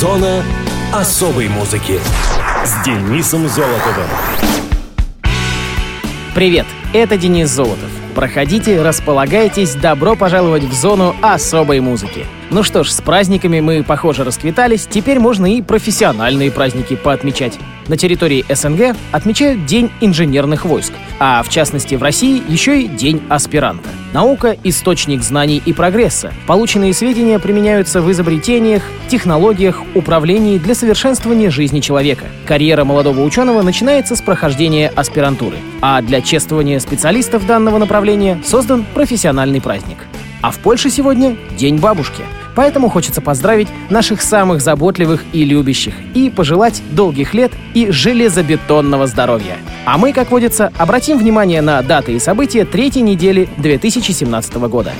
Зона особой музыки с Денисом Золотовым. Привет, это Денис Золотов. Проходите, располагайтесь, добро пожаловать в зону особой музыки. Ну что ж, с праздниками мы, похоже, расквитались, теперь можно и профессиональные праздники поотмечать. На территории СНГ отмечают День инженерных войск, а в частности в России еще и День аспиранта. Наука — источник знаний и прогресса. Полученные сведения применяются в изобретениях, технологиях, управлении для совершенствования жизни человека. Карьера молодого ученого начинается с прохождения аспирантуры, а для чествования специалистов данного направления создан профессиональный праздник. А в Польше сегодня День бабушки — Поэтому хочется поздравить наших самых заботливых и любящих и пожелать долгих лет и железобетонного здоровья. А мы, как водится, обратим внимание на даты и события третьей недели 2017 года.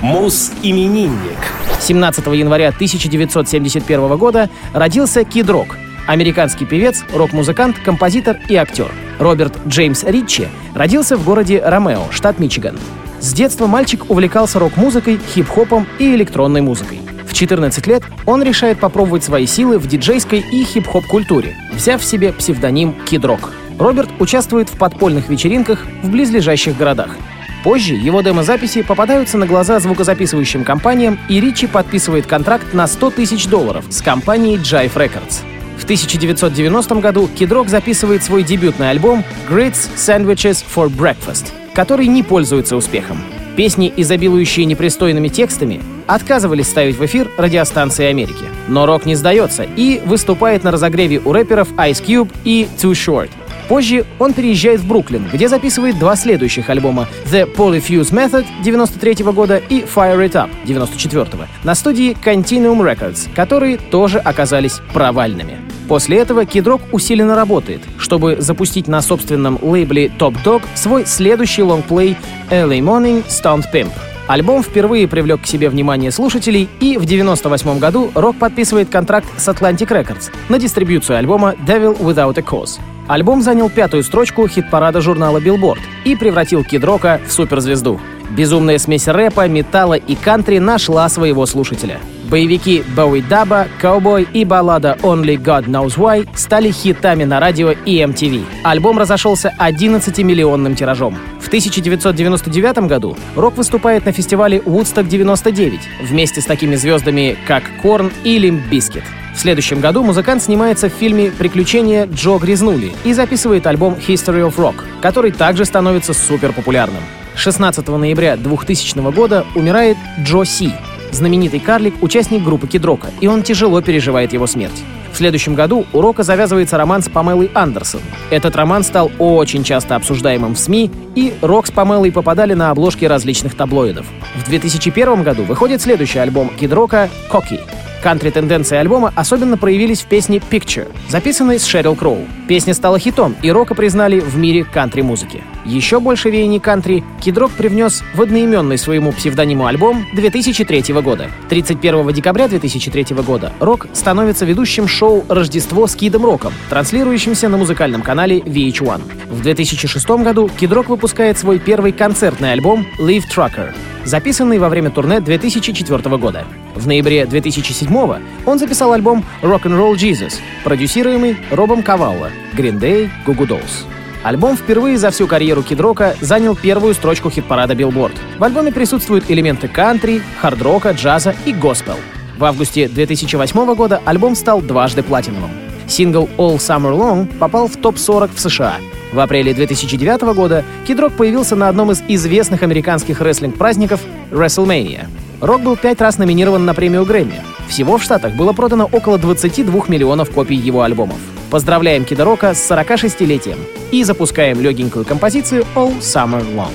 Мус-именинник. 17 января 1971 года родился Кид Рок, американский певец, рок-музыкант, композитор и актер. Роберт Джеймс Ричи родился в городе Ромео, штат Мичиган. С детства мальчик увлекался рок-музыкой, хип-хопом и электронной музыкой. В 14 лет он решает попробовать свои силы в диджейской и хип-хоп культуре, взяв в себе псевдоним Кид Рок. Роберт участвует в подпольных вечеринках в близлежащих городах. Позже его демозаписи попадаются на глаза звукозаписывающим компаниям, и Ричи подписывает контракт на 100 тысяч долларов с компанией Jive Records. В 1990 году Rock записывает свой дебютный альбом «Grits Sandwiches for Breakfast», который не пользуется успехом. Песни, изобилующие непристойными текстами, отказывались ставить в эфир радиостанции Америки. Но рок не сдается и выступает на разогреве у рэперов Ice Cube и Too Short. Позже он переезжает в Бруклин, где записывает два следующих альбома The Polyfuse Method 93 -го года и Fire It Up 94 -го, на студии Continuum Records, которые тоже оказались провальными. После этого Кидрок усиленно работает, чтобы запустить на собственном лейбле Top Dog свой следующий лонгплей LA Morning Stunt Pimp. Альбом впервые привлек к себе внимание слушателей, и в 1998 году Рок подписывает контракт с Atlantic Records на дистрибьюцию альбома Devil Without a Cause. Альбом занял пятую строчку хит-парада журнала Billboard и превратил Кид Рока в суперзвезду. Безумная смесь рэпа, металла и кантри нашла своего слушателя. Боевики Боуи Даба, Cowboy и баллада Only God Knows Why стали хитами на радио и MTV. Альбом разошелся 11-миллионным тиражом. В 1999 году Рок выступает на фестивале Woodstock 99 вместе с такими звездами, как Корн и Limp Bizkit. В следующем году музыкант снимается в фильме «Приключения Джо Грязнули» и записывает альбом History of Rock, который также становится супер популярным. 16 ноября 2000 года умирает Джо Си, знаменитый карлик, участник группы Кидрока, и он тяжело переживает его смерть. В следующем году у Рока завязывается роман с Памелой Андерсон. Этот роман стал очень часто обсуждаемым в СМИ, и Рок с Памелой попадали на обложки различных таблоидов. В 2001 году выходит следующий альбом Кидрока «Коки», Кантри-тенденции альбома особенно проявились в песне «Picture», записанной с Шерил Кроу. Песня стала хитом, и рока признали в мире кантри-музыки. Еще больше веяний кантри Кидрок привнес в одноименный своему псевдониму альбом 2003 года. 31 декабря 2003 года Рок становится ведущим шоу «Рождество с Кидом Роком», транслирующимся на музыкальном канале VH1. В 2006 году Кидрок выпускает свой первый концертный альбом «Live Trucker», записанный во время турне 2004 года. В ноябре 2007 он записал альбом Rock'n'Roll Jesus, продюсируемый Робом Кавалло, Green Day, Goo Dolls. Альбом впервые за всю карьеру Кидрока занял первую строчку хит-парада Billboard. В альбоме присутствуют элементы кантри, хард-рока, джаза и госпел. В августе 2008 года альбом стал дважды платиновым. Сингл All Summer Long попал в топ-40 в США. В апреле 2009 года Кидрок появился на одном из известных американских рестлинг-праздников WrestleMania. Рок был пять раз номинирован на премию Грэмми. Всего в Штатах было продано около 22 миллионов копий его альбомов. Поздравляем Кида Рока с 46-летием и запускаем легенькую композицию All Summer Long.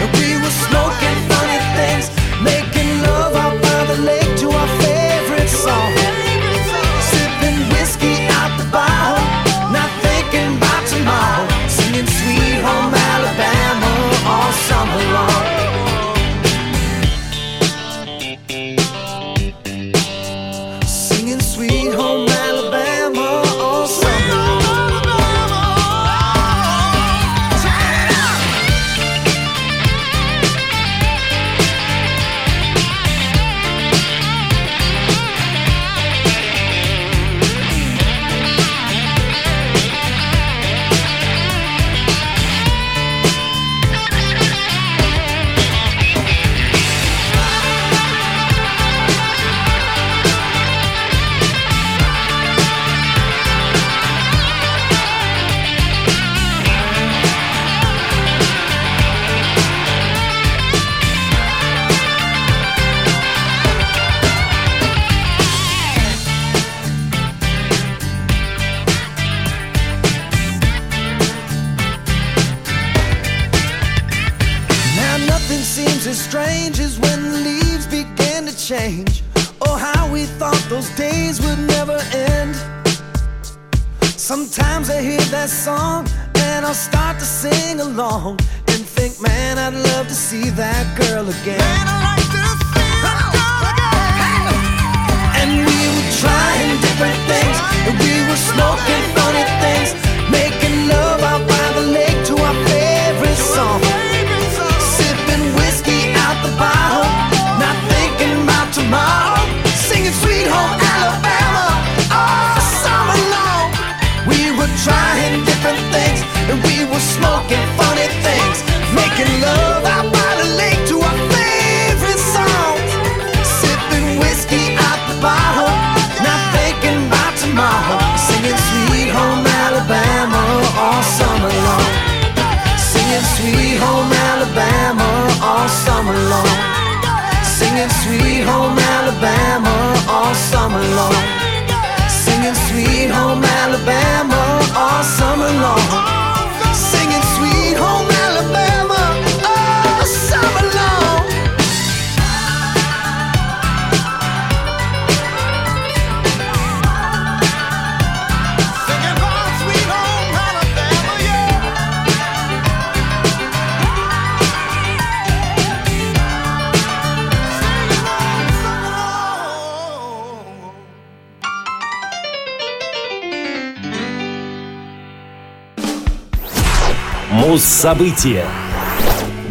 And we were smoking funny things. See that girl again. Муз-события.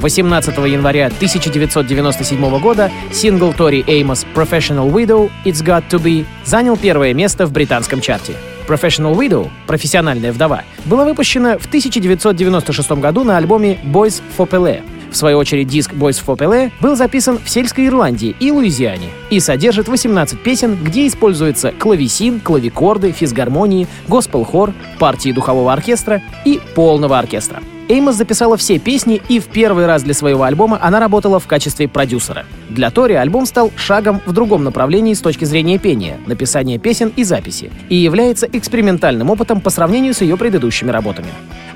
18 января 1997 года сингл Тори Эймос «Professional Widow» «It's Got To Be» занял первое место в британском чарте. «Professional Widow» — «Профессиональная вдова» была выпущена в 1996 году на альбоме «Boys for Pele». В свою очередь, диск «Boys for Pele» был записан в сельской Ирландии и Луизиане и содержит 18 песен, где используется клавесин, клавикорды, физгармонии, госпел-хор, партии духового оркестра и полного оркестра. Эймос записала все песни, и в первый раз для своего альбома она работала в качестве продюсера. Для Тори альбом стал шагом в другом направлении с точки зрения пения, написания песен и записи, и является экспериментальным опытом по сравнению с ее предыдущими работами.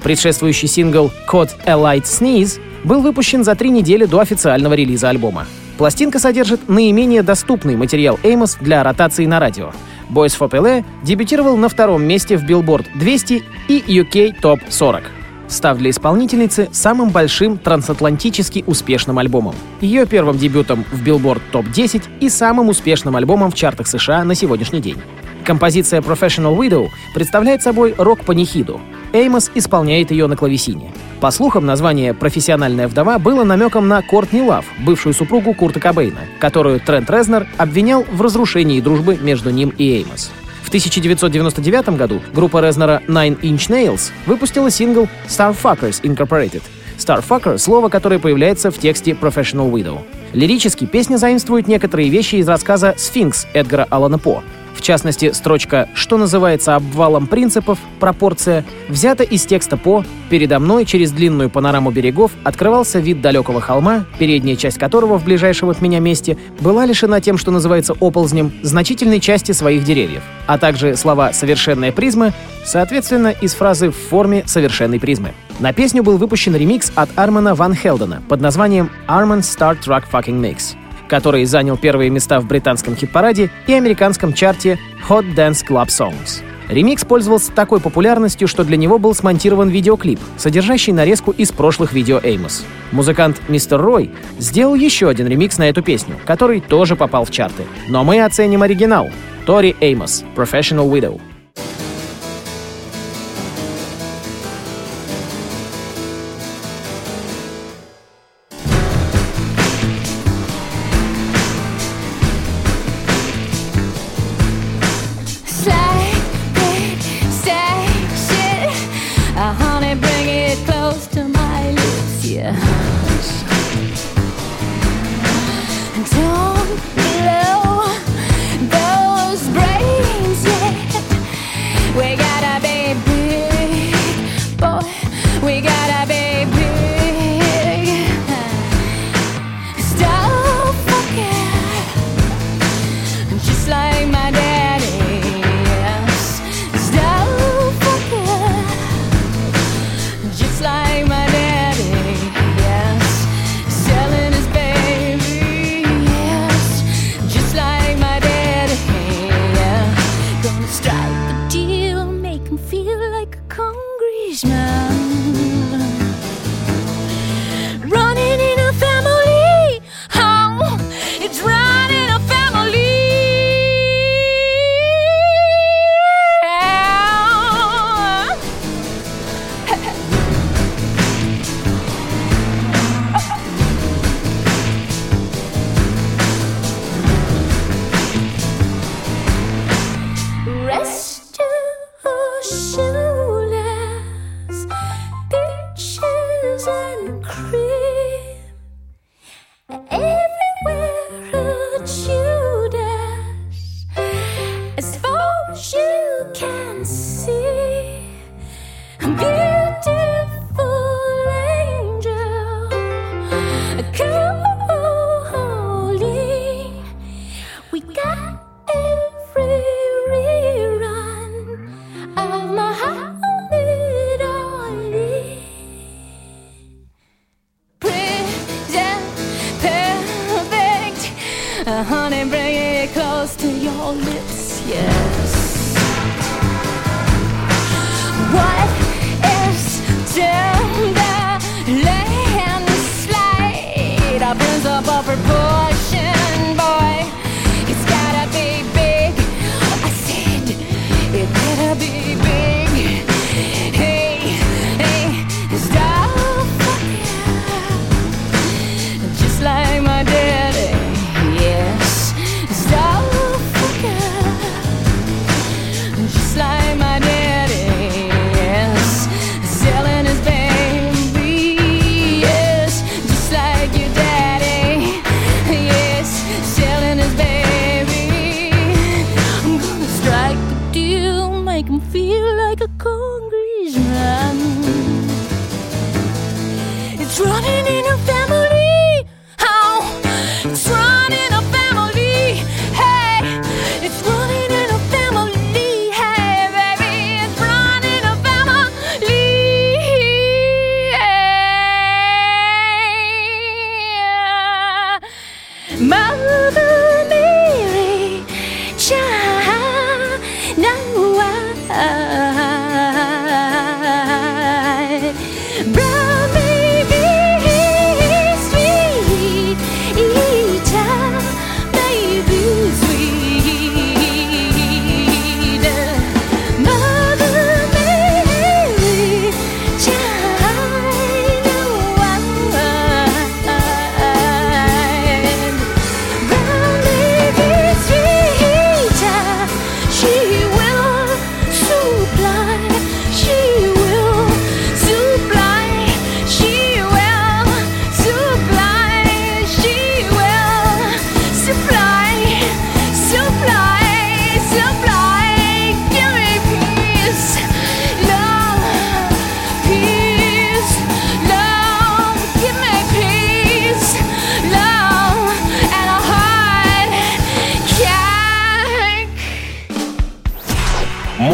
Предшествующий сингл «Caught a Light Sneeze» был выпущен за три недели до официального релиза альбома. Пластинка содержит наименее доступный материал Эймос для ротации на радио. Boys for Pele дебютировал на втором месте в Billboard 200 и UK Top 40 став для исполнительницы самым большим трансатлантически успешным альбомом. Ее первым дебютом в Billboard Top 10 и самым успешным альбомом в чартах США на сегодняшний день. Композиция Professional Widow представляет собой рок-панихиду. Эймос исполняет ее на клавесине. По слухам, название «Профессиональная вдова» было намеком на Кортни Лав, бывшую супругу Курта Кобейна, которую Трент Резнер обвинял в разрушении дружбы между ним и Эймос. В 1999 году группа Резнора Nine Inch Nails выпустила сингл Starfuckers Incorporated. Starfucker — слово, которое появляется в тексте Professional Widow. Лирически песня заимствует некоторые вещи из рассказа «Сфинкс» Эдгара Аллана По. В частности, строчка «Что называется обвалом принципов, пропорция» взята из текста По «Передо мной через длинную панораму берегов открывался вид далекого холма, передняя часть которого в ближайшем от меня месте была лишена тем, что называется оползнем, значительной части своих деревьев, а также слова «совершенная призма», соответственно, из фразы «в форме совершенной призмы». На песню был выпущен ремикс от Армана Ван Хелдена под названием «Arman Star Truck Fucking Mix», который занял первые места в британском хит-параде и американском чарте Hot Dance Club Songs. Ремикс пользовался такой популярностью, что для него был смонтирован видеоклип, содержащий нарезку из прошлых видео Эймос. Музыкант Мистер Рой сделал еще один ремикс на эту песню, который тоже попал в чарты. Но мы оценим оригинал. Тори Эймос, Professional Widow.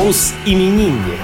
Мус-именинник.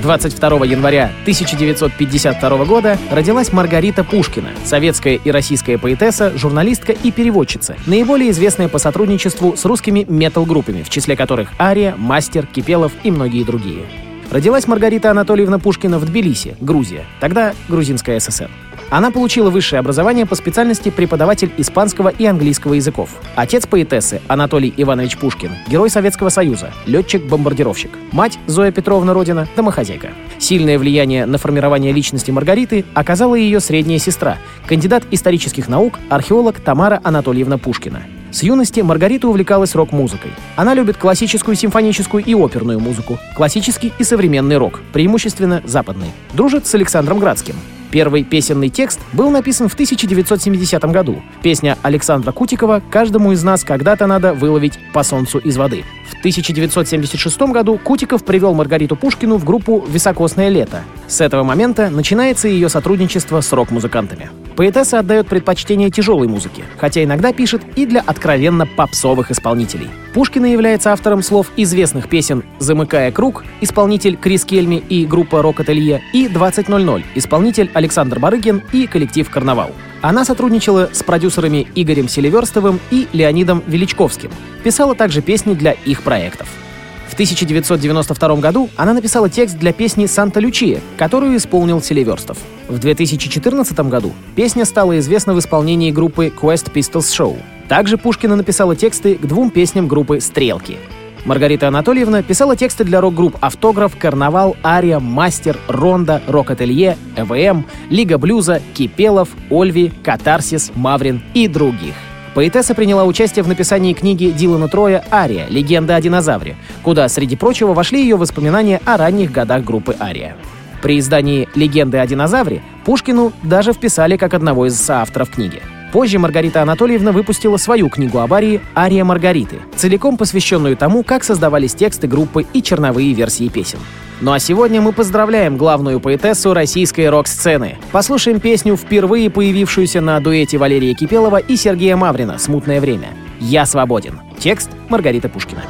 22 января 1952 года родилась Маргарита Пушкина, советская и российская поэтесса, журналистка и переводчица, наиболее известная по сотрудничеству с русскими метал-группами, в числе которых Ария, Мастер, Кипелов и многие другие. Родилась Маргарита Анатольевна Пушкина в Тбилиси, Грузия, тогда Грузинская ССР. Она получила высшее образование по специальности преподаватель испанского и английского языков. Отец поэтессы Анатолий Иванович Пушкин, герой Советского Союза, летчик-бомбардировщик. Мать Зоя Петровна Родина, домохозяйка. Сильное влияние на формирование личности Маргариты оказала ее средняя сестра, кандидат исторических наук, археолог Тамара Анатольевна Пушкина. С юности Маргарита увлекалась рок-музыкой. Она любит классическую, симфоническую и оперную музыку, классический и современный рок, преимущественно западный. Дружит с Александром Градским. Первый песенный текст был написан в 1970 году. Песня Александра Кутикова «Каждому из нас когда-то надо выловить по солнцу из воды». В 1976 году Кутиков привел Маргариту Пушкину в группу «Високосное лето». С этого момента начинается ее сотрудничество с рок-музыкантами. Поэтесса отдает предпочтение тяжелой музыке, хотя иногда пишет и для откровенно попсовых исполнителей. Пушкина является автором слов известных песен «Замыкая круг», исполнитель Крис Кельми и группа «Рок-ателье» и «20.00», исполнитель Александр Барыгин и коллектив «Карнавал». Она сотрудничала с продюсерами Игорем Селиверстовым и Леонидом Величковским. Писала также песни для их проектов. В 1992 году она написала текст для песни «Санта Лючия», которую исполнил Селиверстов. В 2014 году песня стала известна в исполнении группы Quest Pistols Show. Также Пушкина написала тексты к двум песням группы «Стрелки». Маргарита Анатольевна писала тексты для рок-групп «Автограф», «Карнавал», «Ария», «Мастер», «Ронда», «Рок-ателье», «ЭВМ», «Лига блюза», «Кипелов», «Ольви», «Катарсис», «Маврин» и других. Поэтесса приняла участие в написании книги Дилана Троя «Ария. Легенда о динозавре», куда, среди прочего, вошли ее воспоминания о ранних годах группы «Ария». При издании «Легенды о динозавре» Пушкину даже вписали как одного из соавторов книги. Позже Маргарита Анатольевна выпустила свою книгу об Арии «Ария Маргариты», целиком посвященную тому, как создавались тексты группы и черновые версии песен. Ну а сегодня мы поздравляем главную поэтессу российской рок-сцены. Послушаем песню, впервые появившуюся на дуэте Валерия Кипелова и Сергея Маврина «Смутное время». «Я свободен». Текст Маргарита Пушкина.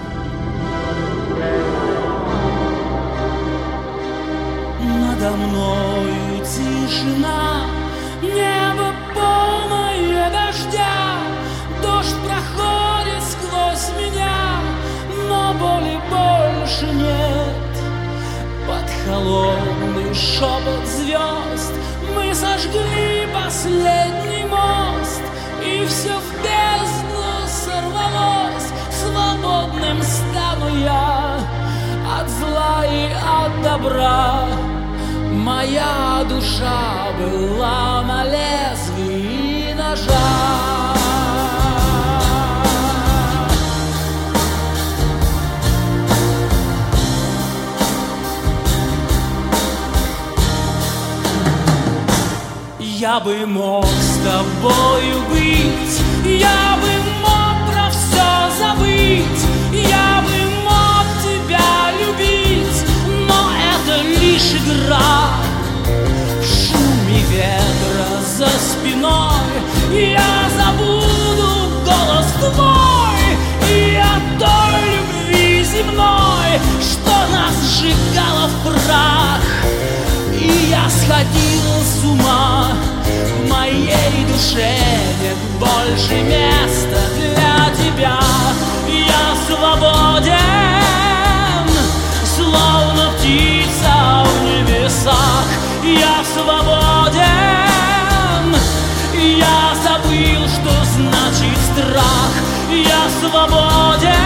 Надо мною тишина, дождь проходит сквозь меня, но боли больше нет. Под холодный шепот звезд мы сожгли последний мост, и все в бездну сорвалось, свободным стану я от зла и от добра. Моя душа была на лезвии ножа. Я бы мог с тобою быть, я бы мог про все забыть, я бы мог тебя любить, но это лишь игра. В шуме ветра за спиной я забуду голос твой и о той любви земной, что нас сжигала в прах. И я сходил с ума В моей душе нет больше места для тебя. Я свободен, словно птица в небесах. Я свободен, я забыл, что значит страх. Я свободен,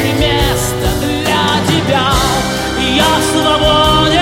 больше места для тебя. Я свободен,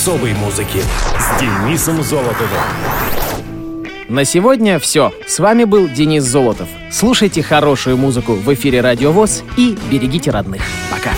особой музыки с Денисом Золотовым. На сегодня все. С вами был Денис Золотов. Слушайте хорошую музыку в эфире Радио ВОЗ и берегите родных. Пока.